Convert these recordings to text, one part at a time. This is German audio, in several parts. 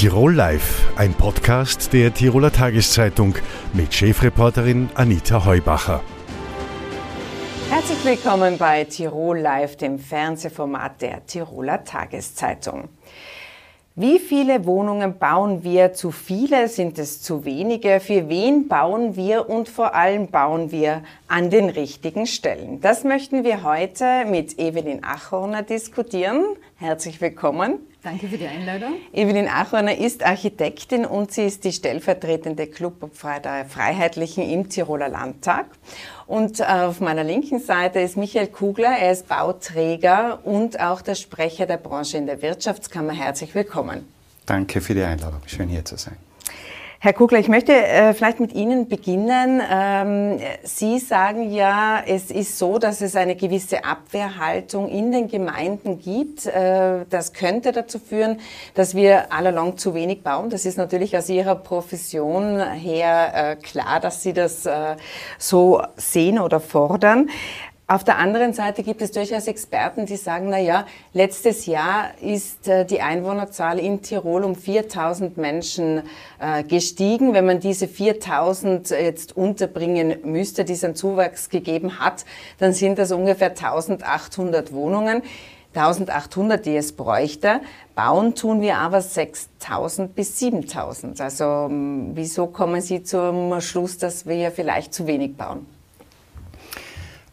Tirol Live, ein Podcast der Tiroler Tageszeitung mit Chefreporterin Anita Heubacher. Herzlich willkommen bei Tirol Live, dem Fernsehformat der Tiroler Tageszeitung. Wie viele Wohnungen bauen wir? Zu viele? Sind es zu wenige? Für wen bauen wir? Und vor allem bauen wir an den richtigen Stellen? Das möchten wir heute mit Evelyn Achorner diskutieren. Herzlich willkommen. Danke für die Einladung. Evelyn Achorner ist Architektin und sie ist die stellvertretende Clubobfrei der Freiheitlichen im Tiroler Landtag. Und auf meiner linken Seite ist Michael Kugler. Er ist Bauträger und auch der Sprecher der Branche in der Wirtschaftskammer. Herzlich willkommen. Danke für die Einladung. Schön hier zu sein. Herr Kugler, ich möchte äh, vielleicht mit Ihnen beginnen. Ähm, Sie sagen ja, es ist so, dass es eine gewisse Abwehrhaltung in den Gemeinden gibt. Äh, das könnte dazu führen, dass wir allalong zu wenig bauen. Das ist natürlich aus Ihrer Profession her äh, klar, dass Sie das äh, so sehen oder fordern. Auf der anderen Seite gibt es durchaus Experten, die sagen, na ja, letztes Jahr ist äh, die Einwohnerzahl in Tirol um 4000 Menschen äh, gestiegen. Wenn man diese 4000 jetzt unterbringen müsste, die es einen Zuwachs gegeben hat, dann sind das ungefähr 1800 Wohnungen. 1800, die es bräuchte. Bauen tun wir aber 6000 bis 7000. Also wieso kommen Sie zum Schluss, dass wir vielleicht zu wenig bauen?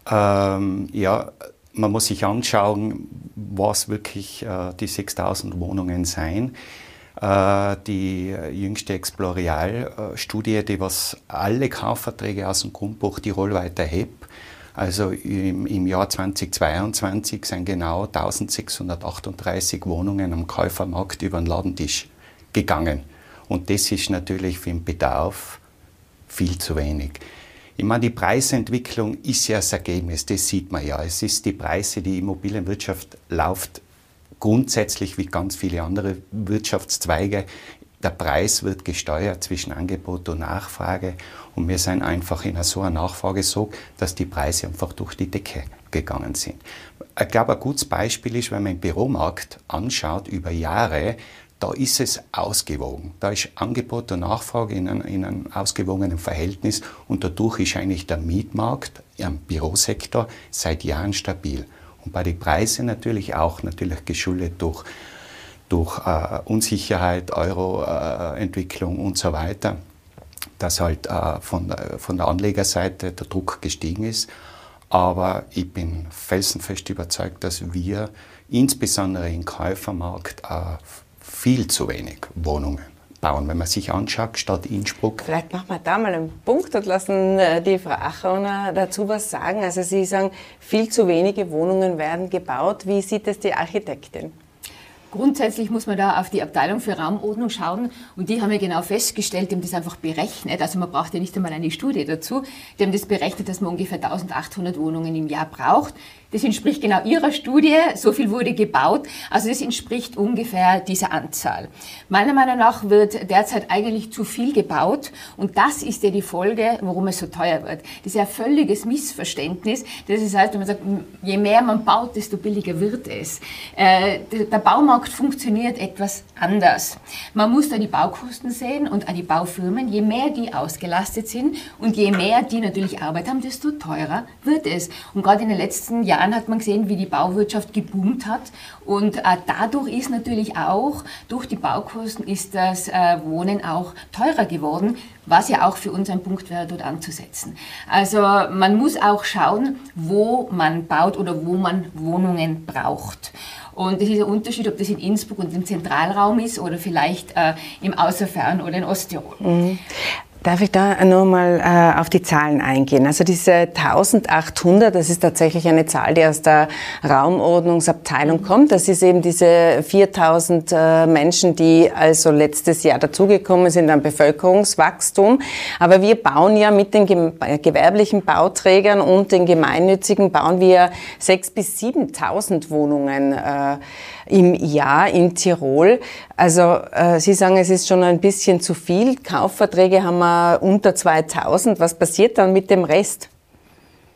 Ähm, ja, man muss sich anschauen, was wirklich äh, die 6000 Wohnungen sein. Äh, die jüngste Explorial-Studie, die was alle Kaufverträge aus dem Grundbuch Tirol weiterhebt, also im, im, Jahr 2022 sind genau 1638 Wohnungen am Käufermarkt über den Ladentisch gegangen. Und das ist natürlich für den Bedarf viel zu wenig. Ich meine, die Preisentwicklung ist ja das Ergebnis, das sieht man ja. Es ist die Preise, die Immobilienwirtschaft läuft grundsätzlich wie ganz viele andere Wirtschaftszweige. Der Preis wird gesteuert zwischen Angebot und Nachfrage und wir sind einfach in so einer Nachfrage so, dass die Preise einfach durch die Decke gegangen sind. Ich glaube, ein gutes Beispiel ist, wenn man den Büromarkt anschaut über Jahre, da ist es ausgewogen. Da ist Angebot und Nachfrage in einem, in einem ausgewogenen Verhältnis und dadurch ist eigentlich der Mietmarkt im Bürosektor seit Jahren stabil. Und bei den Preisen natürlich auch, natürlich geschuldet durch, durch äh, Unsicherheit, Euro-Entwicklung äh, und so weiter, dass halt äh, von, der, von der Anlegerseite der Druck gestiegen ist. Aber ich bin felsenfest überzeugt, dass wir insbesondere im Käufermarkt äh, viel zu wenig Wohnungen bauen. Wenn man sich anschaut, Stadt Innsbruck. Vielleicht machen wir da mal einen Punkt und lassen äh, die Frau Achauner dazu was sagen. Also Sie sagen, viel zu wenige Wohnungen werden gebaut. Wie sieht es die Architektin? Grundsätzlich muss man da auf die Abteilung für Raumordnung schauen und die haben ja genau festgestellt, die haben das einfach berechnet, also man braucht ja nicht einmal eine Studie dazu, die haben das berechnet, dass man ungefähr 1800 Wohnungen im Jahr braucht. Das entspricht genau Ihrer Studie, so viel wurde gebaut, also das entspricht ungefähr dieser Anzahl. Meiner Meinung nach wird derzeit eigentlich zu viel gebaut und das ist ja die Folge, warum es so teuer wird. Das ist ja ein völliges Missverständnis, das heißt, wenn man sagt, je mehr man baut, desto billiger wird es. Äh, der Baumarkt funktioniert etwas anders. Man muss da die Baukosten sehen und an die Baufirmen, je mehr die ausgelastet sind und je mehr die natürlich Arbeit haben, desto teurer wird es. Und gerade in den letzten Jahren Jahren hat man gesehen, wie die Bauwirtschaft geboomt hat. Und äh, dadurch ist natürlich auch, durch die Baukosten ist das äh, Wohnen auch teurer geworden, was ja auch für uns ein Punkt wäre, dort anzusetzen. Also man muss auch schauen, wo man baut oder wo man Wohnungen braucht. Und das ist ein Unterschied, ob das in Innsbruck und im Zentralraum ist oder vielleicht äh, im Außerfern oder in Osttirol. Mhm. Darf ich da nochmal äh, auf die Zahlen eingehen? Also diese 1800, das ist tatsächlich eine Zahl, die aus der Raumordnungsabteilung kommt. Das ist eben diese 4000 äh, Menschen, die also letztes Jahr dazugekommen sind an Bevölkerungswachstum. Aber wir bauen ja mit den gewerblichen Bauträgern und den gemeinnützigen bauen wir 6.000 bis 7.000 Wohnungen äh, im Jahr in Tirol. Also äh, Sie sagen, es ist schon ein bisschen zu viel. Kaufverträge haben wir unter 2000. Was passiert dann mit dem Rest?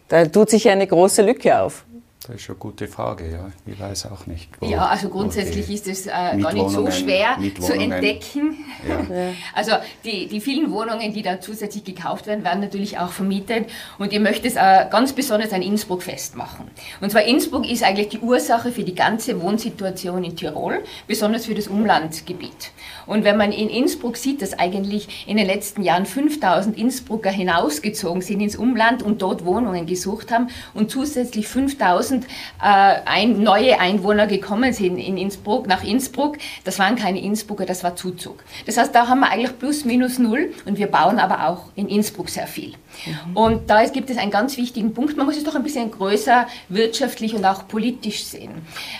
Da tut sich eine große Lücke auf. Das ist eine gute Frage, ja. Ich weiß auch nicht. Wo, ja, also grundsätzlich ist es äh, gar nicht so schwer zu entdecken. Ja. Also die, die vielen Wohnungen, die da zusätzlich gekauft werden, werden natürlich auch vermietet. Und ich möchte es äh, ganz besonders an Innsbruck festmachen. Und zwar Innsbruck ist eigentlich die Ursache für die ganze Wohnsituation in Tirol, besonders für das Umlandgebiet. Und wenn man in Innsbruck sieht, dass eigentlich in den letzten Jahren 5000 Innsbrucker hinausgezogen sind ins Umland und dort Wohnungen gesucht haben und zusätzlich 5000 äh, ein, neue Einwohner gekommen sind in Innsbruck, nach Innsbruck, das waren keine Innsbrucker, das war Zuzug. Das heißt, da haben wir eigentlich plus minus null und wir bauen aber auch in Innsbruck sehr viel. Mhm. Und da gibt es einen ganz wichtigen Punkt, man muss es doch ein bisschen größer wirtschaftlich und auch politisch sehen.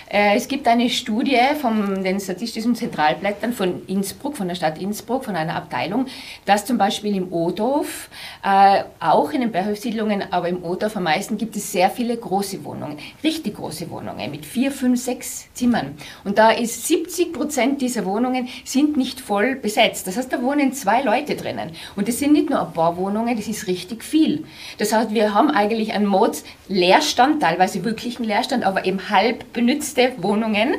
Äh, es gibt eine Studie von den Statistischen Zentralblättern von Innsbruck, von der Stadt Innsbruck, von einer Abteilung, dass zum Beispiel im Odorf, äh, auch in den Berghofsiedlungen, aber im Odorf am meisten gibt es sehr viele große Wohnungen, richtig große Wohnungen mit vier, fünf, sechs Zimmern. Und da ist 70 Prozent dieser Wohnungen sind nicht voll besetzt. Das heißt, da wohnen zwei Leute drinnen. Und das sind nicht nur ein paar Wohnungen, das ist richtig viel. Das heißt, wir haben eigentlich einen Mods Leerstand, teilweise wirklichen Leerstand, aber eben halb benützte Wohnungen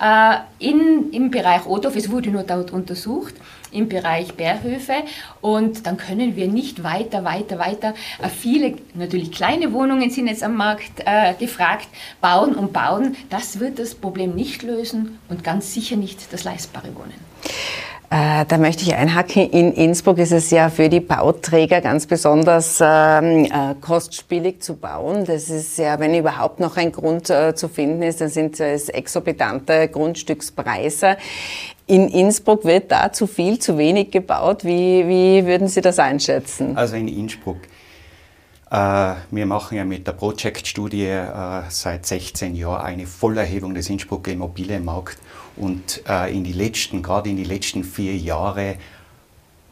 äh, in, im Bereich Odorf. Es wurde nur dort untersucht im Bereich Bärhöfe und dann können wir nicht weiter, weiter, weiter. Äh, viele, natürlich kleine Wohnungen sind jetzt am Markt äh, gefragt, bauen und bauen. Das wird das Problem nicht lösen und ganz sicher nicht das leistbare Wohnen. Äh, da möchte ich einhaken. In Innsbruck ist es ja für die Bauträger ganz besonders ähm, äh, kostspielig zu bauen. Das ist ja, wenn überhaupt noch ein Grund äh, zu finden ist, dann sind es exorbitante Grundstückspreise. In Innsbruck wird da zu viel, zu wenig gebaut. Wie, wie würden Sie das einschätzen? Also in Innsbruck. Äh, wir machen ja mit der Project-Studie äh, seit 16 Jahren eine Vollerhebung des Innsbrucker Immobilienmarkts und äh, in die letzten, gerade in die letzten vier Jahre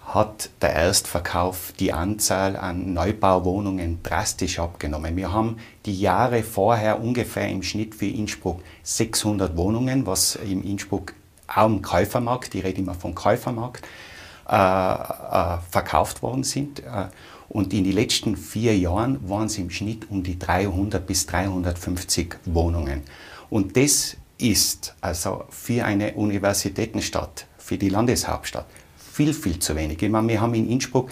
hat der Erstverkauf die Anzahl an Neubauwohnungen drastisch abgenommen. Wir haben die Jahre vorher ungefähr im Schnitt für Innsbruck 600 Wohnungen, was im Innsbruck auch im Käufermarkt, ich rede immer vom Käufermarkt, äh, äh, verkauft worden sind. Äh, und in den letzten vier Jahren waren es im Schnitt um die 300 bis 350 Wohnungen. Und das ist also für eine Universitätenstadt, für die Landeshauptstadt, viel, viel zu wenig. Ich meine, wir haben in Innsbruck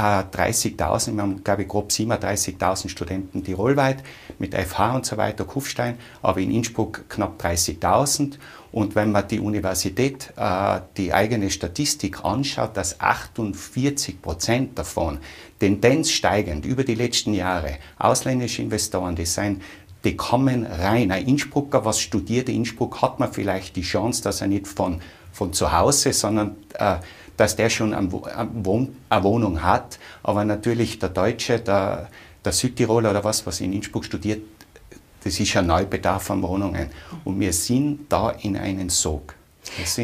30.000, wir haben, glaube ich, grob 37.000 Studenten tirolweit mit FH und so weiter, Kufstein, aber in Innsbruck knapp 30.000. Und wenn man die Universität, äh, die eigene Statistik anschaut, dass 48 Prozent davon Tendenz steigend über die letzten Jahre ausländische Investoren, die sind die kommen rein. Ein Innsbrucker, was studiert in Innsbruck, hat man vielleicht die Chance, dass er nicht von, von zu Hause, sondern äh, dass der schon eine, Wohnung hat. Aber natürlich der Deutsche, der, der Südtiroler oder was, was in Innsbruck studiert, das ist ein Neubedarf an Wohnungen. Und wir sind da in einem Sog.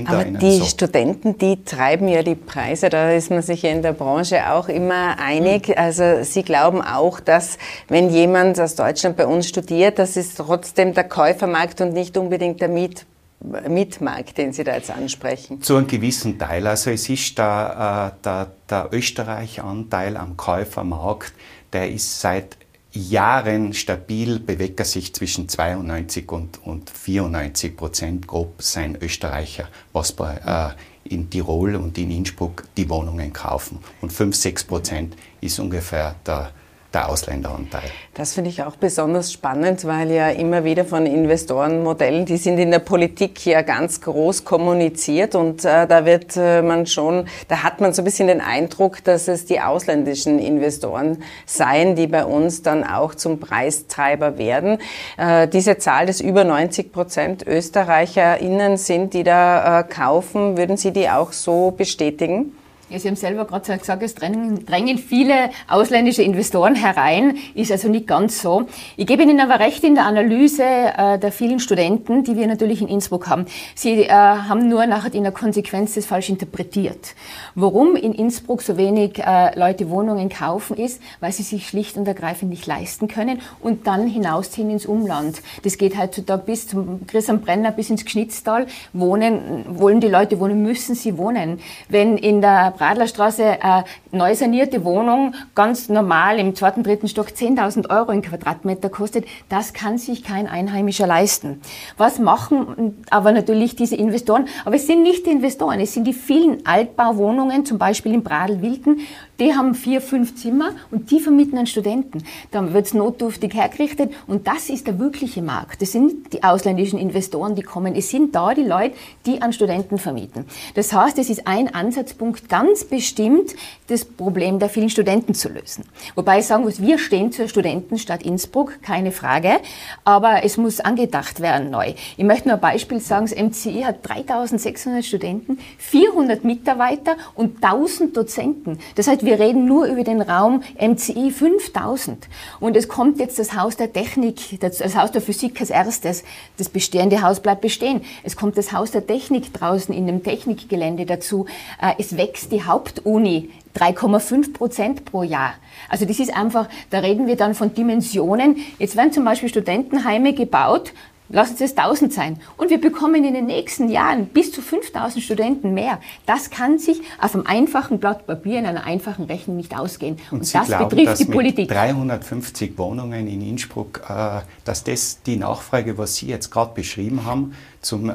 Aber die so. Studenten, die treiben ja die Preise, da ist man sich ja in der Branche auch immer einig. Mhm. Also Sie glauben auch, dass wenn jemand aus Deutschland bei uns studiert, das ist trotzdem der Käufermarkt und nicht unbedingt der Miet Mietmarkt, den Sie da jetzt ansprechen? Zu einem gewissen Teil. Also es ist der, äh, der, der Österreich-Anteil am Käufermarkt, der ist seit Jahren stabil bewegt er sich zwischen 92 und, und 94 Prozent grob sein Österreicher, was bei, äh, in Tirol und in Innsbruck die Wohnungen kaufen. Und 5, 6 Prozent ist ungefähr der, der Ausländeranteil. Das finde ich auch besonders spannend, weil ja immer wieder von Investorenmodellen, die sind in der Politik ja ganz groß kommuniziert und äh, da wird äh, man schon, da hat man so ein bisschen den Eindruck, dass es die ausländischen Investoren seien, die bei uns dann auch zum Preistreiber werden. Äh, diese Zahl des über 90 Prozent ÖsterreicherInnen sind, die da äh, kaufen, würden Sie die auch so bestätigen? Ja, Sie haben selber gerade gesagt, es drängen, drängen, viele ausländische Investoren herein, ist also nicht ganz so. Ich gebe Ihnen aber recht in der Analyse äh, der vielen Studenten, die wir natürlich in Innsbruck haben. Sie äh, haben nur nachher in der Konsequenz das falsch interpretiert. Warum in Innsbruck so wenig äh, Leute Wohnungen kaufen, ist, weil sie sich schlicht und ergreifend nicht leisten können und dann hinausziehen ins Umland. Das geht heutzutage bis zum Chris am Brenner, bis ins Gschnitztal. Wohnen, wollen die Leute wohnen, müssen sie wohnen. Wenn in der Bradlerstraße äh, neu sanierte Wohnung, ganz normal im zweiten, dritten Stock 10.000 Euro im Quadratmeter kostet, das kann sich kein Einheimischer leisten. Was machen aber natürlich diese Investoren? Aber es sind nicht die Investoren, es sind die vielen Altbauwohnungen, zum Beispiel in Bradl-Wilden, die haben vier, fünf Zimmer und die vermieten an Studenten. Da wird es notdürftig hergerichtet und das ist der wirkliche Markt. Das sind die ausländischen Investoren, die kommen. Es sind da die Leute, die an Studenten vermieten. Das heißt, es ist ein Ansatzpunkt, ganz bestimmt das Problem der vielen Studenten zu lösen. Wobei ich sagen muss, wir stehen zur Studentenstadt Innsbruck, keine Frage, aber es muss angedacht werden neu. Ich möchte nur ein Beispiel sagen, das MCI hat 3600 Studenten, 400 Mitarbeiter und 1000 Dozenten. Das heißt, wir reden nur über den Raum MCI 5000. Und es kommt jetzt das Haus der Technik, das, Haus der Physik als erstes. Das bestehende Haus bleibt bestehen. Es kommt das Haus der Technik draußen in dem Technikgelände dazu. Äh, es wächst die Hauptuni 3,5 Prozent pro Jahr. Also das ist einfach, da reden wir dann von Dimensionen. Jetzt werden zum Beispiel Studentenheime gebaut, Lassen Sie es 1000 sein. Und wir bekommen in den nächsten Jahren bis zu 5000 Studenten mehr. Das kann sich auf einem einfachen Blatt Papier in einer einfachen Rechnung nicht ausgehen. Und, Und das glauben, betrifft die Politik. 350 Wohnungen in Innsbruck, äh, dass das die Nachfrage, was Sie jetzt gerade beschrieben haben, zum äh,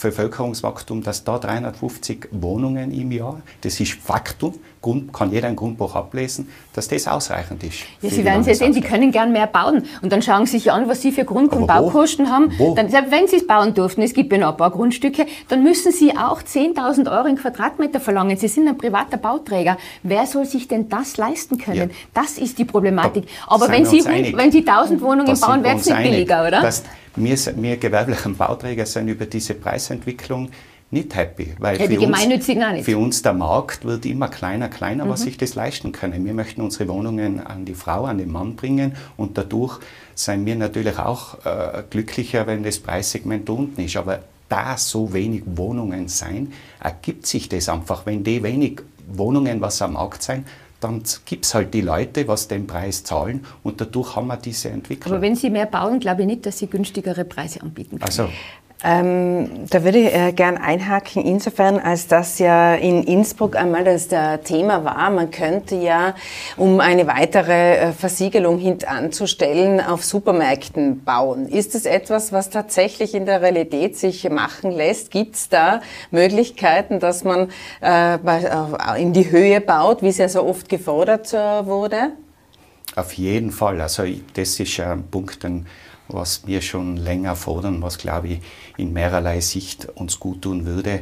Bevölkerungswachstum, dass da 350 Wohnungen im Jahr, das ist Faktum, Grund, kann jeder ein Grundbuch ablesen, dass das ausreichend ist. Ja, Sie werden es sehen, Sie können gern mehr bauen. Und dann schauen Sie sich an, was Sie für Grund- und Baukosten wo? haben. Wo? Dann, wenn Sie es bauen durften, es gibt ja noch ein paar Grundstücke, dann müssen Sie auch 10.000 Euro in Quadratmeter verlangen. Sie sind ein privater Bauträger. Wer soll sich denn das leisten können? Ja. Das ist die Problematik. Aber wenn Sie, wenn Sie 1.000 Wohnungen bauen, wird es nicht billiger, oder? wir, wir gewerblichen Bauträger sind über diese Preisentwicklung nicht happy, weil ja, für, uns, für, uns, der Markt wird immer kleiner, kleiner, mhm. was sich das leisten können. Wir möchten unsere Wohnungen an die Frau, an den Mann bringen und dadurch sind wir natürlich auch äh, glücklicher, wenn das Preissegment unten ist. Aber da so wenig Wohnungen sein, ergibt sich das einfach. Wenn die wenig Wohnungen, was am Markt sein, dann gibt es halt die Leute, was den Preis zahlen und dadurch haben wir diese Entwicklung. Aber wenn Sie mehr bauen, glaube ich nicht, dass Sie günstigere Preise anbieten können. Also, ähm, da würde ich äh, gern einhaken, insofern, als das ja in Innsbruck einmal das äh, Thema war. Man könnte ja, um eine weitere äh, Versiegelung hintanzustellen, auf Supermärkten bauen. Ist es etwas, was tatsächlich in der Realität sich machen lässt? Gibt es da Möglichkeiten, dass man äh, äh, in die Höhe baut, wie es ja so oft gefordert äh, wurde? Auf jeden Fall. Also das ist ein Punkt, den was wir schon länger fordern, was, glaube ich, in mehrerlei Sicht uns gut tun würde,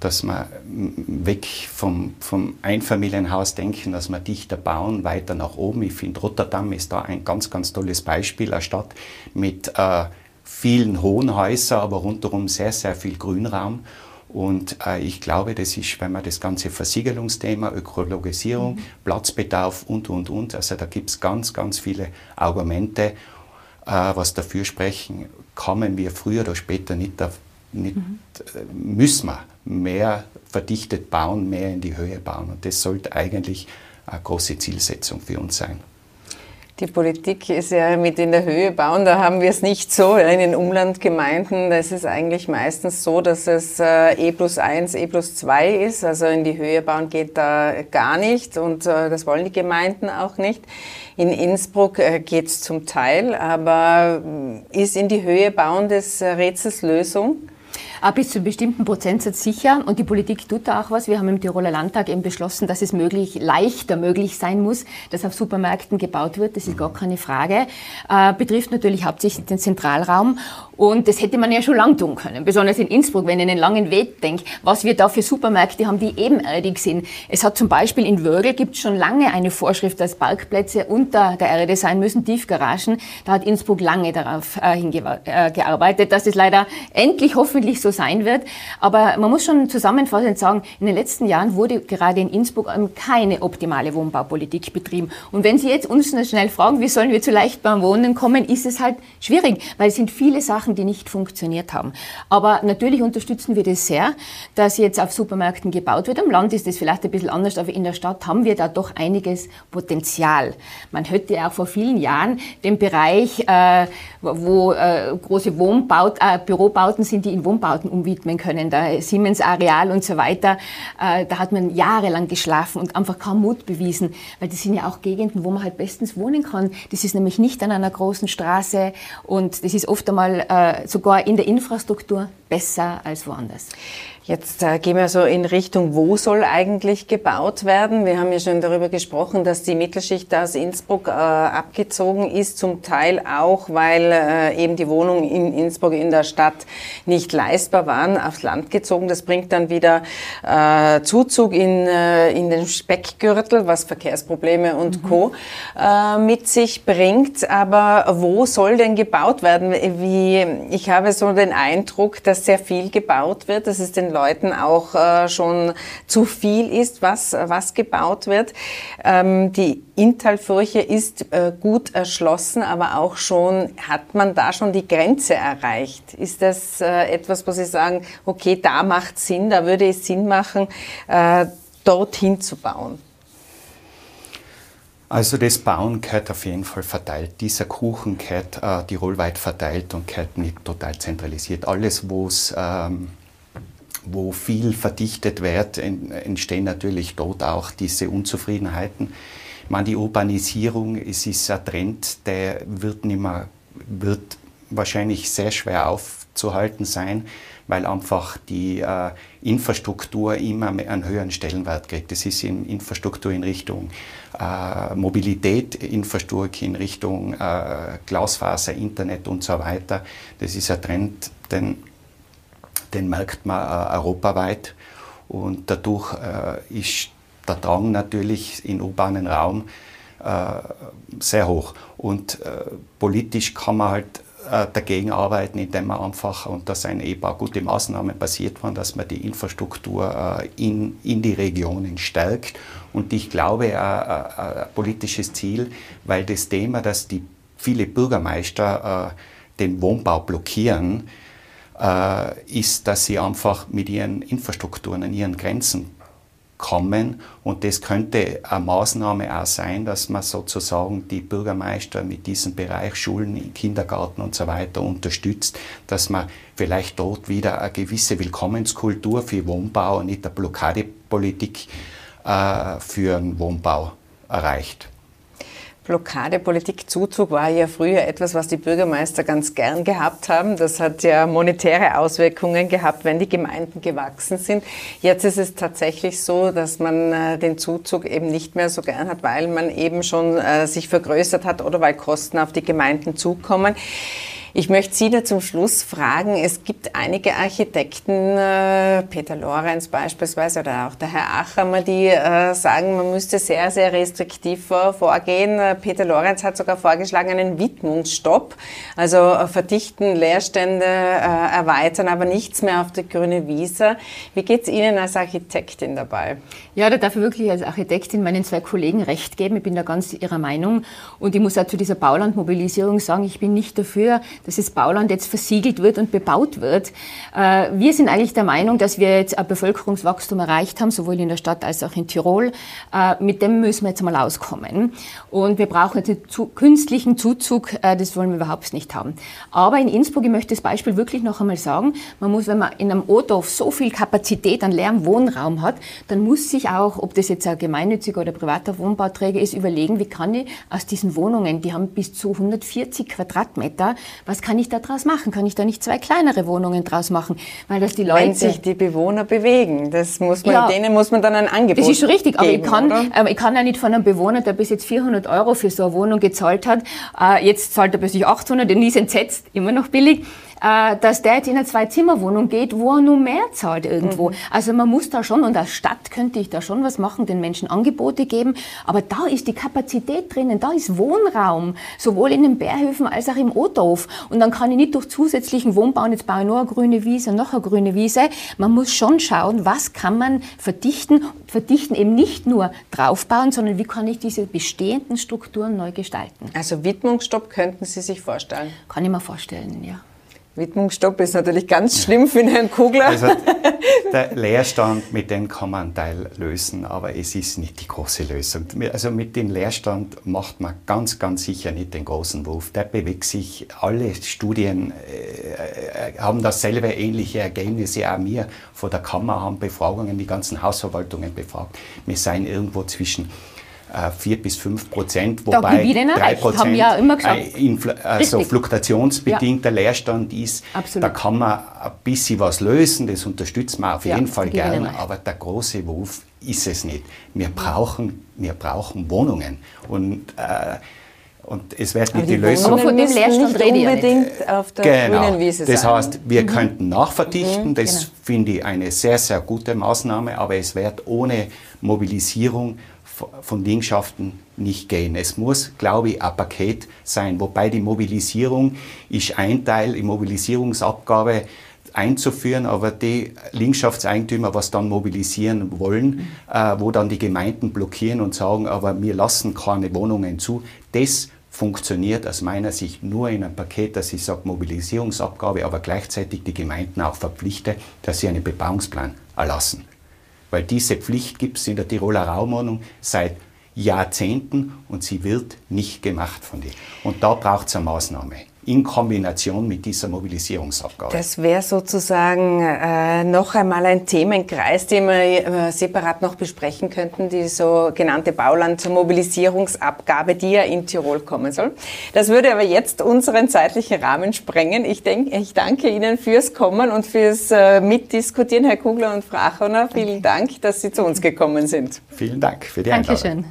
dass wir weg vom, vom Einfamilienhaus denken, dass wir dichter bauen, weiter nach oben. Ich finde, Rotterdam ist da ein ganz, ganz tolles Beispiel, eine Stadt mit äh, vielen hohen Häusern, aber rundherum sehr, sehr viel Grünraum. Und äh, ich glaube, das ist, wenn man das ganze Versiegelungsthema, Ökologisierung, mhm. Platzbedarf und, und, und, also da gibt es ganz, ganz viele Argumente. Äh, was dafür sprechen, kommen wir früher oder später nicht, nicht mhm. müssen wir mehr verdichtet bauen, mehr in die Höhe bauen. Und das sollte eigentlich eine große Zielsetzung für uns sein. Die Politik ist ja mit in der Höhe bauen, da haben wir es nicht so. In den Umlandgemeinden, da ist es eigentlich meistens so, dass es äh, E plus 1, E plus 2 ist. Also in die Höhe bauen geht da gar nicht und äh, das wollen die Gemeinden auch nicht. In Innsbruck äh, geht es zum Teil, aber ist in die Höhe bauen des Rätsels Lösung? Bis zu einem bestimmten Prozentsatz sicher. Und die Politik tut da auch was. Wir haben im Tiroler Landtag eben beschlossen, dass es möglich, leichter möglich sein muss, dass auf Supermärkten gebaut wird. Das ist gar keine Frage. Äh, betrifft natürlich hauptsächlich den Zentralraum. Und das hätte man ja schon lang tun können. Besonders in Innsbruck, wenn ich in den langen Weg denke, was wir da für Supermärkte haben, die ebenerdig sind. Es hat zum Beispiel in Wörgl gibt es schon lange eine Vorschrift, dass Parkplätze unter der Erde sein müssen, Tiefgaragen. Da hat Innsbruck lange darauf äh, hingearbeitet, äh, dass es leider endlich hoffentlich so sein wird. Aber man muss schon zusammenfassend sagen, in den letzten Jahren wurde gerade in Innsbruck keine optimale Wohnbaupolitik betrieben. Und wenn Sie jetzt uns schnell fragen, wie sollen wir zu leichtbaren Wohnen kommen, ist es halt schwierig, weil es sind viele Sachen Sachen, die nicht funktioniert haben. Aber natürlich unterstützen wir das sehr, dass jetzt auf Supermärkten gebaut wird. Am Land ist das vielleicht ein bisschen anders, aber in der Stadt haben wir da doch einiges Potenzial. Man hätte ja auch vor vielen Jahren den Bereich, äh, wo äh, große Wohnbaut, äh, Bürobauten sind, die in Wohnbauten umwidmen können, da Siemens Areal und so weiter, äh, da hat man jahrelang geschlafen und einfach kaum Mut bewiesen, weil das sind ja auch Gegenden, wo man halt bestens wohnen kann. Das ist nämlich nicht an einer großen Straße und das ist oft einmal äh, sogar in der Infrastruktur besser als woanders. Jetzt äh, gehen wir so in Richtung, wo soll eigentlich gebaut werden? Wir haben ja schon darüber gesprochen, dass die Mittelschicht aus Innsbruck äh, abgezogen ist, zum Teil auch, weil äh, eben die Wohnungen in Innsbruck in der Stadt nicht leistbar waren, aufs Land gezogen. Das bringt dann wieder äh, Zuzug in, äh, in den Speckgürtel, was Verkehrsprobleme und mhm. Co. Äh, mit sich bringt. Aber wo soll denn gebaut werden? Wie, ich habe so den Eindruck, dass sehr viel gebaut wird. Das ist den Leuten auch äh, schon zu viel ist, was, was gebaut wird. Ähm, die Inntalfurche ist äh, gut erschlossen, aber auch schon, hat man da schon die Grenze erreicht? Ist das äh, etwas, wo Sie sagen, okay, da macht Sinn, da würde es Sinn machen, dorthin zu bauen? Also das Bauen gehört auf jeden Fall verteilt. Dieser Kuchen gehört äh, tirolweit verteilt und gehört nicht total zentralisiert. Alles, wo es ähm, wo viel verdichtet wird, entstehen natürlich dort auch diese Unzufriedenheiten. Ich meine, die Urbanisierung, es ist ein Trend, der wird, nicht mehr, wird wahrscheinlich sehr schwer aufzuhalten sein, weil einfach die äh, Infrastruktur immer einen höheren Stellenwert kriegt. Das ist in Infrastruktur in Richtung äh, Mobilität, Infrastruktur in Richtung äh, Glasfaser, Internet und so weiter. Das ist ein Trend, den den merkt man äh, europaweit und dadurch äh, ist der Drang natürlich in urbanen Raum äh, sehr hoch. Und politisch kann man halt dagegen arbeiten, indem man einfach, und da sind eben auch gute Maßnahmen passiert worden, dass man die Infrastruktur in, in die Regionen stärkt. Und ich glaube, ein politisches Ziel, weil das Thema, dass die viele Bürgermeister den Wohnbau blockieren, äh, ist, dass sie einfach mit ihren Infrastrukturen an ihren Grenzen kommen. Und das könnte eine Maßnahme auch sein, dass man sozusagen die Bürgermeister mit diesem Bereich Schulen, Kindergarten und so weiter unterstützt, dass man vielleicht dort wieder eine gewisse Willkommenskultur für Wohnbau und nicht eine Blockadepolitik äh, für einen Wohnbau erreicht. Blockadepolitik, Zuzug war ja früher etwas, was die Bürgermeister ganz gern gehabt haben. Das hat ja monetäre Auswirkungen gehabt, wenn die Gemeinden gewachsen sind. Jetzt ist es tatsächlich so, dass man äh, den Zuzug eben nicht mehr so gern hat, weil man eben schon äh, sich vergrößert hat oder weil Kosten auf die Gemeinden zukommen. Ich möchte Sie da zum Schluss fragen, es gibt einige Architekten, äh, Peter Lorenz beispielsweise oder auch der Herr Achammer, die äh, sagen, man müsste sehr, sehr restriktiv vorgehen. Äh, Peter Lorenz hat sogar vorgeschlagen, einen Widmungsstopp, also verdichten, Leerstände erweitern, aber nichts mehr auf die grüne Wiese. Wie geht es Ihnen als Architektin dabei? Ja, da darf ich wirklich als Architektin meinen zwei Kollegen recht geben. Ich bin da ganz ihrer Meinung. Und ich muss auch zu dieser Baulandmobilisierung sagen, ich bin nicht dafür, dass das Bauland jetzt versiegelt wird und bebaut wird. Äh, wir sind eigentlich der Meinung, dass wir jetzt ein Bevölkerungswachstum erreicht haben, sowohl in der Stadt als auch in Tirol. Äh, mit dem müssen wir jetzt mal auskommen. Und wir brauchen jetzt einen künstlichen Zuzug, äh, das wollen wir überhaupt nicht haben. Aber in Innsbruck, ich möchte das Beispiel wirklich noch einmal sagen, man muss, wenn man in einem O-Dorf so viel Kapazität an leerem Wohnraum hat, dann muss sich auch, ob das jetzt ein gemeinnütziger oder privater Wohnbauträger ist, überlegen, wie kann ich aus diesen Wohnungen, die haben bis zu 140 Quadratmeter, was was kann ich da draus machen? Kann ich da nicht zwei kleinere Wohnungen draus machen? Weil das die Leute... Wenn sich die Bewohner bewegen, das muss man, ja, denen muss man dann ein Angebot Das ist schon richtig, aber ich, kann, äh, ich kann ja nicht von einem Bewohner, der bis jetzt 400 Euro für so eine Wohnung gezahlt hat, äh, jetzt zahlt er plötzlich 800, den ist entsetzt, immer noch billig, äh, dass der jetzt in eine Zwei-Zimmer-Wohnung geht, wo er nur mehr zahlt irgendwo. Mhm. Also man muss da schon, und als Stadt könnte ich da schon was machen, den Menschen Angebote geben, aber da ist die Kapazität drinnen, da ist Wohnraum, sowohl in den Bärhöfen als auch im Ottorf. Und dann kann ich nicht durch zusätzlichen Wohnbau, jetzt baue ich nur eine grüne Wiese noch eine grüne Wiese. Man muss schon schauen, was kann man verdichten, verdichten eben nicht nur draufbauen, sondern wie kann ich diese bestehenden Strukturen neu gestalten. Also Widmungsstopp könnten Sie sich vorstellen? Kann ich mir vorstellen, ja. Widmungsstopp ist natürlich ganz schlimm für Herrn Kugler. Also der Leerstand, mit dem kann man einen Teil lösen, aber es ist nicht die große Lösung. Also mit dem Leerstand macht man ganz, ganz sicher nicht den großen Wurf. Der bewegt sich. Alle Studien äh, äh haben dasselbe ähnliche Ergebnisse. Auch wir von der Kammer haben Befragungen, die ganzen Hausverwaltungen befragt. Wir seien irgendwo zwischen 4 äh, bis 5 Prozent, wobei 3 Prozent ja also fluktuationsbedingter ja. Leerstand ist. Absolut. Da kann man ein bisschen was lösen, das unterstützt man auf ja, jeden Fall gerne, aber der große Wurf ist es nicht. Wir brauchen, wir brauchen Wohnungen und äh, und es wird nicht die, die Lösung. Von dem Leerstand nicht unbedingt auf der genau. grünen Wiese Das heißt, wir mhm. könnten nachverdichten. Mhm, das genau. finde ich eine sehr, sehr gute Maßnahme. Aber es wird ohne Mobilisierung von Liegenschaften nicht gehen. Es muss, glaube ich, ein Paket sein, wobei die Mobilisierung ist ein Teil, die Mobilisierungsabgabe einzuführen, aber die Liegenschaftseigentümer, was dann mobilisieren wollen, äh, wo dann die Gemeinden blockieren und sagen, aber wir lassen keine Wohnungen zu, das funktioniert aus meiner Sicht nur in einem Paket, dass ich sage Mobilisierungsabgabe, aber gleichzeitig die Gemeinden auch verpflichte, dass sie einen Bebauungsplan erlassen. Weil diese Pflicht gibt es in der Tiroler Raumordnung seit Jahrzehnten und sie wird nicht gemacht von denen. Und da braucht es eine Maßnahme in Kombination mit dieser Mobilisierungsabgabe. Das wäre sozusagen äh, noch einmal ein Themenkreis, den wir äh, separat noch besprechen könnten, die sogenannte Bauland-Mobilisierungsabgabe, die ja in Tirol kommen soll. Das würde aber jetzt unseren zeitlichen Rahmen sprengen. Ich, denk, ich danke Ihnen fürs Kommen und fürs äh, Mitdiskutieren, Herr Kugler und Frau Achoner. Vielen Dank, dass Sie zu uns gekommen sind. Vielen Dank für die Einladung. Dankeschön.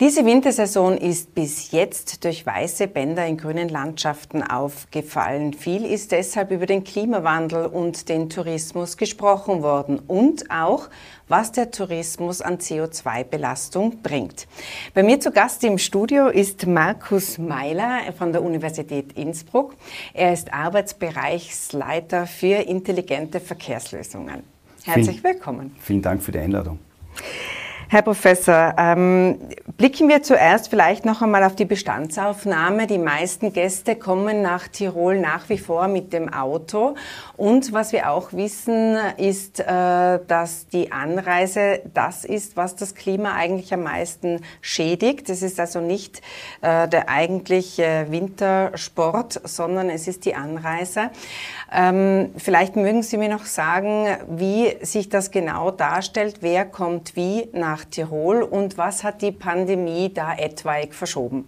Diese Wintersaison ist bis jetzt durch weiße Bänder in grünen Landschaften aufgefallen. Viel ist deshalb über den Klimawandel und den Tourismus gesprochen worden und auch, was der Tourismus an CO2-Belastung bringt. Bei mir zu Gast im Studio ist Markus Meiler von der Universität Innsbruck. Er ist Arbeitsbereichsleiter für intelligente Verkehrslösungen. Herzlich willkommen. Vielen Dank für die Einladung. Herr Professor, ähm, blicken wir zuerst vielleicht noch einmal auf die Bestandsaufnahme. Die meisten Gäste kommen nach Tirol nach wie vor mit dem Auto. Und was wir auch wissen, ist, äh, dass die Anreise das ist, was das Klima eigentlich am meisten schädigt. Es ist also nicht äh, der eigentliche Wintersport, sondern es ist die Anreise. Ähm, vielleicht mögen Sie mir noch sagen, wie sich das genau darstellt. Wer kommt wie nach Tirol und was hat die Pandemie da etwaig verschoben?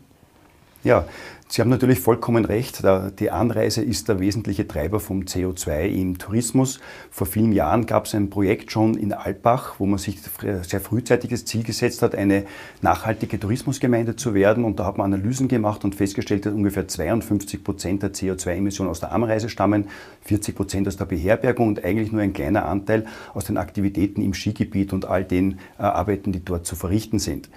Ja, Sie haben natürlich vollkommen recht. Die Anreise ist der wesentliche Treiber vom CO2 im Tourismus. Vor vielen Jahren gab es ein Projekt schon in Alpbach, wo man sich sehr frühzeitig das Ziel gesetzt hat, eine nachhaltige Tourismusgemeinde zu werden. Und da hat man Analysen gemacht und festgestellt, dass ungefähr 52 Prozent der CO2-Emissionen aus der Anreise stammen, 40 Prozent aus der Beherbergung und eigentlich nur ein kleiner Anteil aus den Aktivitäten im Skigebiet und all den äh, Arbeiten, die dort zu verrichten sind.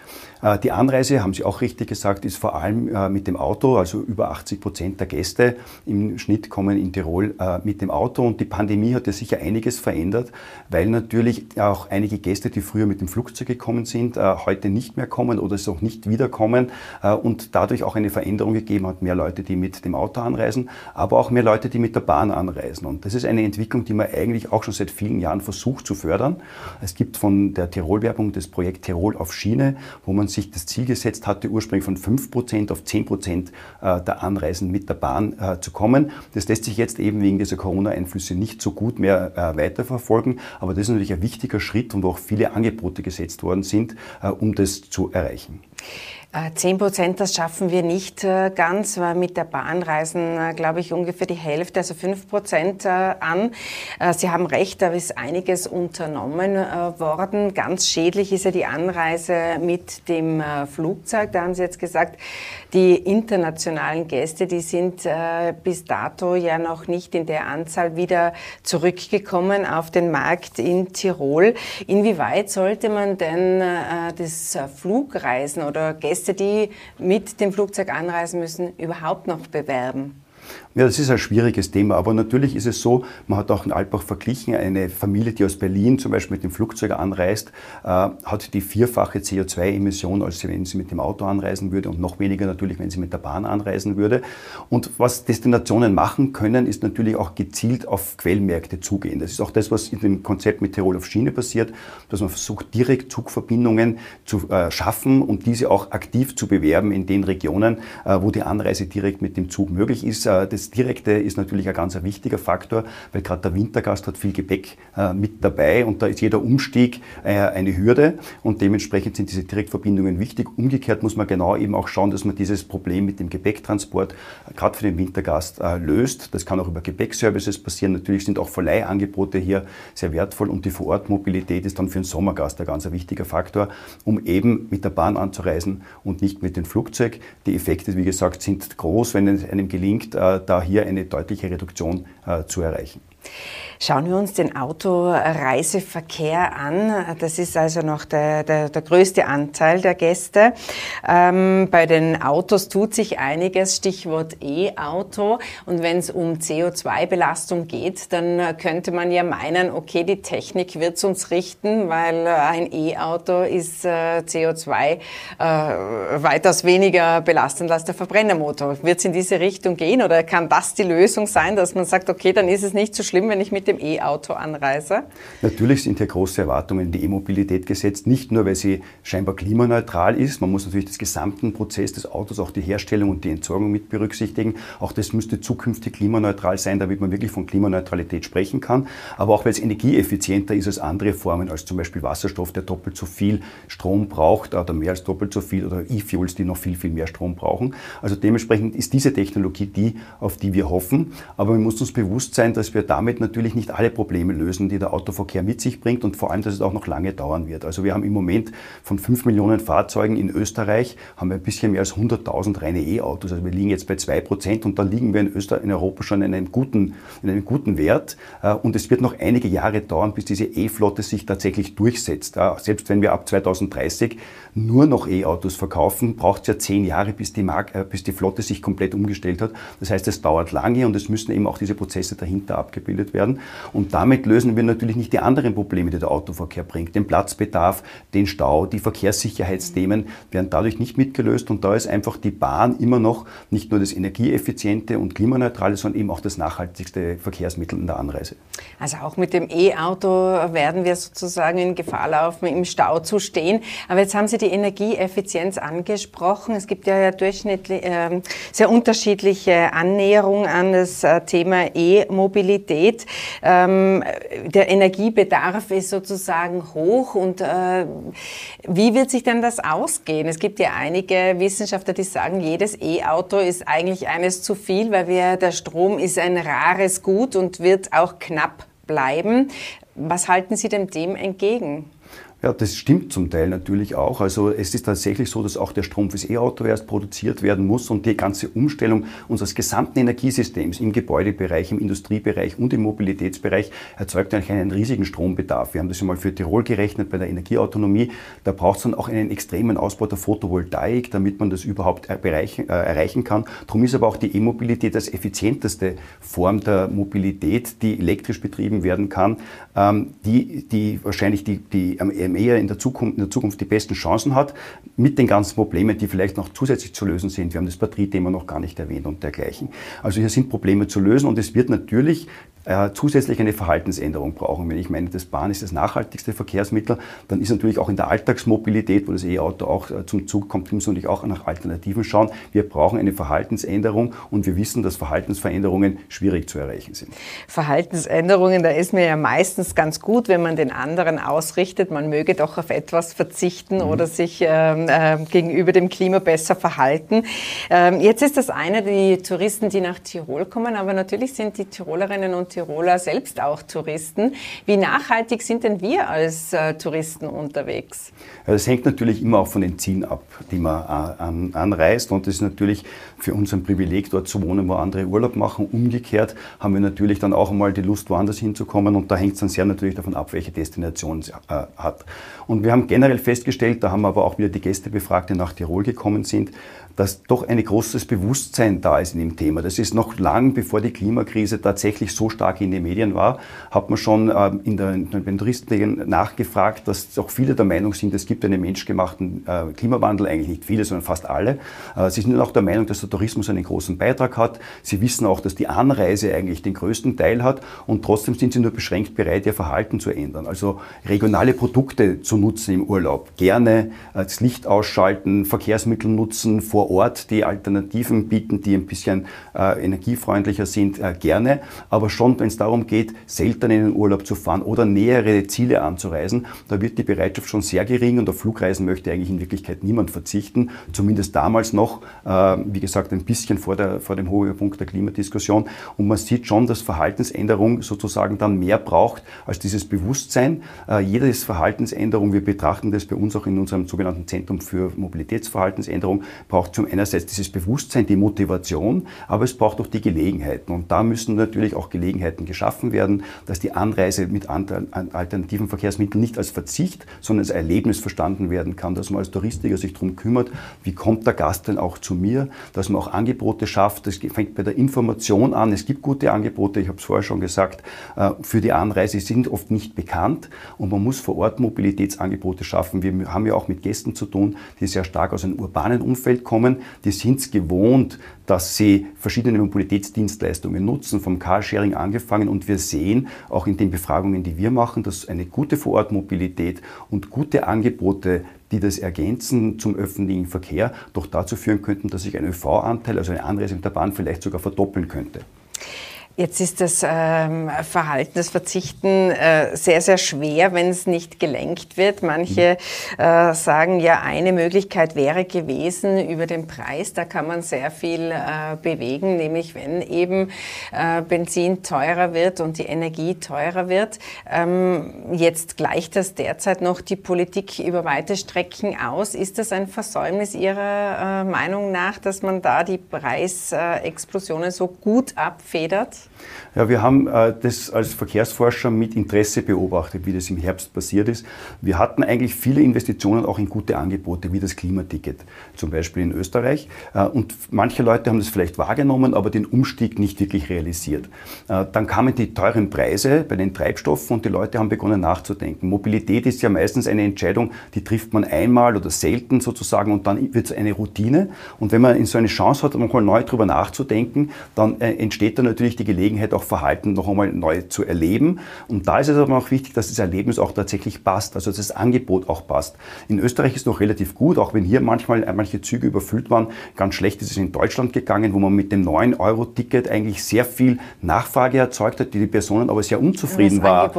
Äh, die Anreise, haben Sie auch richtig gesagt, ist vor allem äh, mit dem Auto, also über 80 Prozent der Gäste im Schnitt kommen in Tirol äh, mit dem Auto. Und die Pandemie hat ja sicher einiges verändert, weil natürlich auch einige Gäste, die früher mit dem Flugzeug gekommen sind, äh, heute nicht mehr kommen oder es auch nicht wiederkommen äh, und dadurch auch eine Veränderung gegeben hat. Mehr Leute, die mit dem Auto anreisen, aber auch mehr Leute, die mit der Bahn anreisen. Und das ist eine Entwicklung, die man eigentlich auch schon seit vielen Jahren versucht zu fördern. Es gibt von der Tirol-Werbung das Projekt Tirol auf Schiene, wo man sich das Ziel gesetzt hatte, ursprünglich von 5% auf 10% äh, der Anreisen mit der Bahn äh, zu kommen. Das lässt sich jetzt eben wegen dieser Corona-Einflüsse nicht so gut mehr äh, weiterverfolgen, aber das ist natürlich ein wichtiger Schritt und wo auch viele Angebote gesetzt worden sind, um das zu erreichen. 10 Prozent, das schaffen wir nicht ganz, weil mit der Bahn reisen, glaube ich, ungefähr die Hälfte, also 5 Prozent an. Sie haben recht, da ist einiges unternommen worden. Ganz schädlich ist ja die Anreise mit dem Flugzeug. Da haben Sie jetzt gesagt, die internationalen Gäste, die sind äh, bis dato ja noch nicht in der Anzahl wieder zurückgekommen auf den Markt in Tirol. Inwieweit sollte man denn äh, das Flugreisen oder Gäste, die mit dem Flugzeug anreisen müssen, überhaupt noch bewerben? Ja, das ist ein schwieriges Thema, aber natürlich ist es so, man hat auch in Alpbach verglichen, eine Familie, die aus Berlin zum Beispiel mit dem Flugzeug anreist, äh, hat die vierfache CO2-Emission, als wenn sie mit dem Auto anreisen würde und noch weniger natürlich, wenn sie mit der Bahn anreisen würde. Und was Destinationen machen können, ist natürlich auch gezielt auf Quellmärkte zugehen. Das ist auch das, was in dem Konzept mit Tirol auf Schiene passiert, dass man versucht, direkt Zugverbindungen zu äh, schaffen und diese auch aktiv zu bewerben in den Regionen, äh, wo die Anreise direkt mit dem Zug möglich ist. Äh, das Direkte ist natürlich ein ganz wichtiger Faktor, weil gerade der Wintergast hat viel Gepäck äh, mit dabei und da ist jeder Umstieg äh, eine Hürde und dementsprechend sind diese Direktverbindungen wichtig. Umgekehrt muss man genau eben auch schauen, dass man dieses Problem mit dem Gepäcktransport äh, gerade für den Wintergast löst. Das kann auch über Gepäckservices passieren. Natürlich sind auch Verleihangebote hier sehr wertvoll und die Vorortmobilität ist dann für den Sommergast ein ganz wichtiger Faktor, um eben mit der Bahn anzureisen und nicht mit dem Flugzeug. Die Effekte, wie gesagt, sind groß, wenn es einem gelingt, äh, da hier eine deutliche Reduktion äh, zu erreichen. Schauen wir uns den Autoreiseverkehr an. Das ist also noch der, der, der größte Anteil der Gäste. Ähm, bei den Autos tut sich einiges, Stichwort E-Auto. Und wenn es um CO2-Belastung geht, dann könnte man ja meinen, okay, die Technik wird uns richten, weil ein E-Auto ist äh, CO2 äh, weitaus weniger belastend als der Verbrennermotor. Wird es in diese Richtung gehen oder kann das die Lösung sein, dass man sagt, okay, dann ist es nicht so schlimm, wenn ich mit dem E-Auto anreise? Natürlich sind hier große Erwartungen in die E-Mobilität gesetzt, nicht nur, weil sie scheinbar klimaneutral ist. Man muss natürlich das gesamte Prozess des Autos, auch die Herstellung und die Entsorgung mit berücksichtigen. Auch das müsste zukünftig klimaneutral sein, damit man wirklich von Klimaneutralität sprechen kann. Aber auch weil es energieeffizienter ist als andere Formen, als zum Beispiel Wasserstoff, der doppelt so viel Strom braucht oder mehr als doppelt so viel oder E-Fuels, die noch viel, viel mehr Strom brauchen. Also dementsprechend ist diese Technologie die, auf die wir hoffen. Aber wir müssen uns bewusst sein, dass wir damit natürlich nicht alle Probleme lösen, die der Autoverkehr mit sich bringt und vor allem, dass es auch noch lange dauern wird. Also wir haben im Moment von 5 Millionen Fahrzeugen in Österreich, haben wir ein bisschen mehr als 100.000 reine E-Autos. Also wir liegen jetzt bei 2 Prozent und da liegen wir in Österreich, in Europa schon in einem guten, in einem guten Wert. Äh, und es wird noch einige Jahre dauern, bis diese E-Flotte sich tatsächlich durchsetzt. Selbst wenn wir ab 2030 nur noch E-Autos verkaufen, braucht es ja zehn Jahre, bis die, Mark äh, bis die Flotte sich komplett umgestellt hat. Das heißt, es dauert lange und es müssen eben auch diese Prozesse dahinter abgebildet werden. Und damit lösen wir natürlich nicht die anderen Probleme, die der Autoverkehr bringt. Den Platzbedarf, den Stau, die Verkehrssicherheitsthemen werden dadurch nicht mitgelöst. Und da ist einfach die Bahn immer noch nicht nur das energieeffiziente und klimaneutrale, sondern eben auch das nachhaltigste Verkehrsmittel in der Anreise. Also auch mit dem E-Auto werden wir sozusagen in Gefahr laufen, im Stau zu stehen. Aber jetzt haben Sie die Energieeffizienz angesprochen. Es gibt ja durchschnittlich äh, sehr unterschiedliche Annäherungen an das äh, Thema E-Mobilität. Ähm, der Energiebedarf ist sozusagen hoch und äh, wie wird sich denn das ausgehen? Es gibt ja einige Wissenschaftler, die sagen, jedes E-Auto ist eigentlich eines zu viel, weil wir, der Strom ist ein rares Gut und wird auch knapp bleiben. Was halten Sie denn dem entgegen? Ja, das stimmt zum Teil natürlich auch. Also es ist tatsächlich so, dass auch der Strom fürs E-Auto erst produziert werden muss und die ganze Umstellung unseres gesamten Energiesystems im Gebäudebereich, im Industriebereich und im Mobilitätsbereich erzeugt eigentlich einen riesigen Strombedarf. Wir haben das ja mal für Tirol gerechnet bei der Energieautonomie. Da braucht es dann auch einen extremen Ausbau der Photovoltaik, damit man das überhaupt erreichen, äh, erreichen kann. Darum ist aber auch die E-Mobilität das effizienteste Form der Mobilität, die elektrisch betrieben werden kann, ähm, die, die wahrscheinlich die, die am eher in der, Zukunft, in der Zukunft die besten Chancen hat, mit den ganzen Problemen, die vielleicht noch zusätzlich zu lösen sind. Wir haben das Batteriethema noch gar nicht erwähnt und dergleichen. Also hier sind Probleme zu lösen und es wird natürlich äh, zusätzlich eine Verhaltensänderung brauchen. Wenn ich meine, das Bahn ist das nachhaltigste Verkehrsmittel, dann ist natürlich auch in der Alltagsmobilität, wo das E-Auto auch äh, zum Zug kommt, muss man natürlich auch nach Alternativen schauen. Wir brauchen eine Verhaltensänderung und wir wissen, dass Verhaltensveränderungen schwierig zu erreichen sind. Verhaltensänderungen, da ist mir ja meistens ganz gut, wenn man den anderen ausrichtet, man möge doch auf etwas verzichten mhm. oder sich äh, gegenüber dem Klima besser verhalten. Ähm, jetzt ist das eine, die Touristen, die nach Tirol kommen, aber natürlich sind die Tirolerinnen und Tiroler selbst auch Touristen. Wie nachhaltig sind denn wir als äh, Touristen unterwegs? Das hängt natürlich immer auch von den Zielen ab, die man äh, an, anreist. Und das ist natürlich für uns ein Privileg, dort zu wohnen, wo andere Urlaub machen. Umgekehrt haben wir natürlich dann auch einmal die Lust, woanders hinzukommen. Und da hängt es dann sehr natürlich davon ab, welche Destination es äh, hat. Und wir haben generell festgestellt, da haben aber auch wieder die Gäste befragt, die nach Tirol gekommen sind, dass doch ein großes Bewusstsein da ist in dem Thema. Das ist noch lang bevor die Klimakrise tatsächlich so stark in den Medien war, hat man schon ähm, in, den Touristenwegen nachgefragt, dass auch viele der Meinung sind, es gibt einen menschgemachten äh, Klimawandel, eigentlich nicht viele, sondern fast alle. Äh, sie sind auch der Meinung, dass der Tourismus einen großen Beitrag hat. Sie wissen auch, dass die Anreise eigentlich den größten Teil hat und trotzdem sind sie nur beschränkt bereit, ihr Verhalten zu ändern. Also regionale Produkte zu nutzen im Urlaub, gerne äh, das Licht ausschalten, Verkehrsmittel nutzen, vor vor Ort die Alternativen bieten, die ein bisschen äh, energiefreundlicher sind, äh, gerne. Aber schon, wenn es darum geht, selten in den Urlaub zu fahren oder nähere Ziele anzureisen, da wird die Bereitschaft schon sehr gering und auf Flugreisen möchte eigentlich in Wirklichkeit niemand verzichten. Zumindest damals noch, äh, wie gesagt, ein bisschen vor, der, vor dem Höhepunkt der Klimadiskussion. Und man sieht schon, dass Verhaltensänderung sozusagen dann mehr braucht als dieses Bewusstsein. Äh, jedes Verhaltensänderung, wir betrachten das bei uns auch in unserem sogenannten Zentrum für Mobilitätsverhaltensänderung, braucht zum einerseits dieses Bewusstsein, die Motivation, aber es braucht auch die Gelegenheiten. Und da müssen natürlich auch Gelegenheiten geschaffen werden, dass die Anreise mit alternativen Verkehrsmitteln nicht als Verzicht, sondern als Erlebnis verstanden werden kann, dass man als Touristiker sich darum kümmert, wie kommt der Gast denn auch zu mir, dass man auch Angebote schafft. Das fängt bei der Information an. Es gibt gute Angebote, ich habe es vorher schon gesagt, äh, für die Anreise sind oft nicht bekannt und man muss vor Ort Mobilitätsangebote schaffen. Wir haben ja auch mit Gästen zu tun, die sehr stark aus einem urbanen Umfeld kommen die sind es gewohnt, dass sie verschiedene Mobilitätsdienstleistungen nutzen, vom Carsharing angefangen. Und wir sehen auch in den Befragungen, die wir machen, dass eine gute Vorortmobilität und gute Angebote die das ergänzen zum öffentlichen Verkehr, doch dazu führen könnten, dass sich ein ÖV-Anteil, also eine Anreise mit der Bahn, vielleicht sogar verdoppeln könnte. Jetzt ist das ähm, Verhalten, das Verzichten äh, sehr, sehr schwer, wenn es nicht gelenkt wird. Manche äh, sagen ja, eine Möglichkeit wäre gewesen über den Preis. Da kann man sehr viel äh, bewegen, nämlich wenn eben äh, Benzin teurer wird und die Energie teurer wird. Ähm, jetzt gleicht das derzeit noch die Politik über weite Strecken aus. Ist das ein Versäumnis Ihrer äh, Meinung nach, dass man da die Preisexplosionen so gut abfedert? Ja, wir haben äh, das als Verkehrsforscher mit Interesse beobachtet, wie das im Herbst passiert ist. Wir hatten eigentlich viele Investitionen auch in gute Angebote, wie das Klimaticket, zum Beispiel in Österreich. Äh, und manche Leute haben das vielleicht wahrgenommen, aber den Umstieg nicht wirklich realisiert. Äh, dann kamen die teuren Preise bei den Treibstoffen und die Leute haben begonnen nachzudenken. Mobilität ist ja meistens eine Entscheidung, die trifft man einmal oder selten sozusagen und dann wird es eine Routine. Und wenn man so eine Chance hat, nochmal neu drüber nachzudenken, dann äh, entsteht da natürlich die Gelegenheit, auch Verhalten noch einmal neu zu erleben. Und da ist es aber auch wichtig, dass das Erlebnis auch tatsächlich passt, also dass das Angebot auch passt. In Österreich ist es noch relativ gut, auch wenn hier manchmal manche Züge überfüllt waren. Ganz schlecht ist es in Deutschland gegangen, wo man mit dem 9-Euro-Ticket eigentlich sehr viel Nachfrage erzeugt hat, die die Personen aber sehr unzufrieden war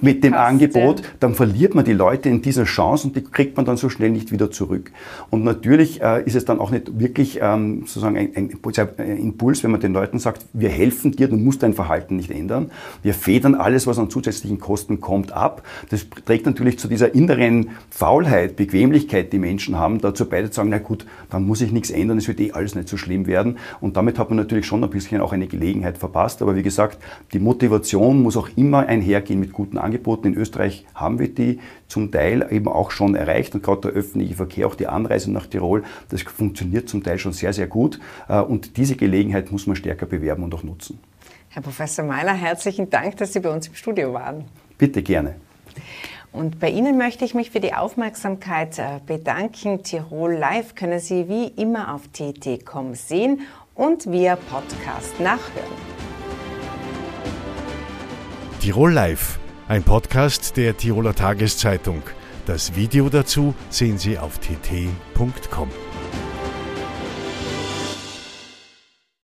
mit dem Angebot. Ja. Dann verliert man die Leute in dieser Chance und die kriegt man dann so schnell nicht wieder zurück. Und natürlich äh, ist es dann auch nicht wirklich ähm, sozusagen ein, ein, ein Impuls, wenn man den Leuten sagt, wir helfen dir, du musst dein Verhalten nicht ändern. Wir federn alles, was an zusätzlichen Kosten kommt, ab. Das trägt natürlich zu dieser inneren Faulheit, Bequemlichkeit, die Menschen haben, dazu bei, zu sagen, na gut, dann muss ich nichts ändern, es wird eh alles nicht so schlimm werden. Und damit hat man natürlich schon ein bisschen auch eine Gelegenheit verpasst. Aber wie gesagt, die Motivation muss auch immer einhergehen mit guten Angeboten. In Österreich haben wir die zum Teil eben auch schon erreicht und gerade der öffentliche Verkehr, auch die Anreise nach Tirol, das funktioniert zum Teil schon sehr, sehr gut. Äh, und diese Gelegenheit muss man stärker bewerben und auch nutzen. Herr Professor Meiler, herzlichen Dank, dass Sie bei uns im Studio waren. Bitte gerne. Und bei Ihnen möchte ich mich für die Aufmerksamkeit äh, bedanken. Tirol Live können Sie wie immer auf tt.com sehen und via Podcast nachhören. Tirol Live, ein Podcast der Tiroler Tageszeitung. Das Video dazu sehen Sie auf tt.com.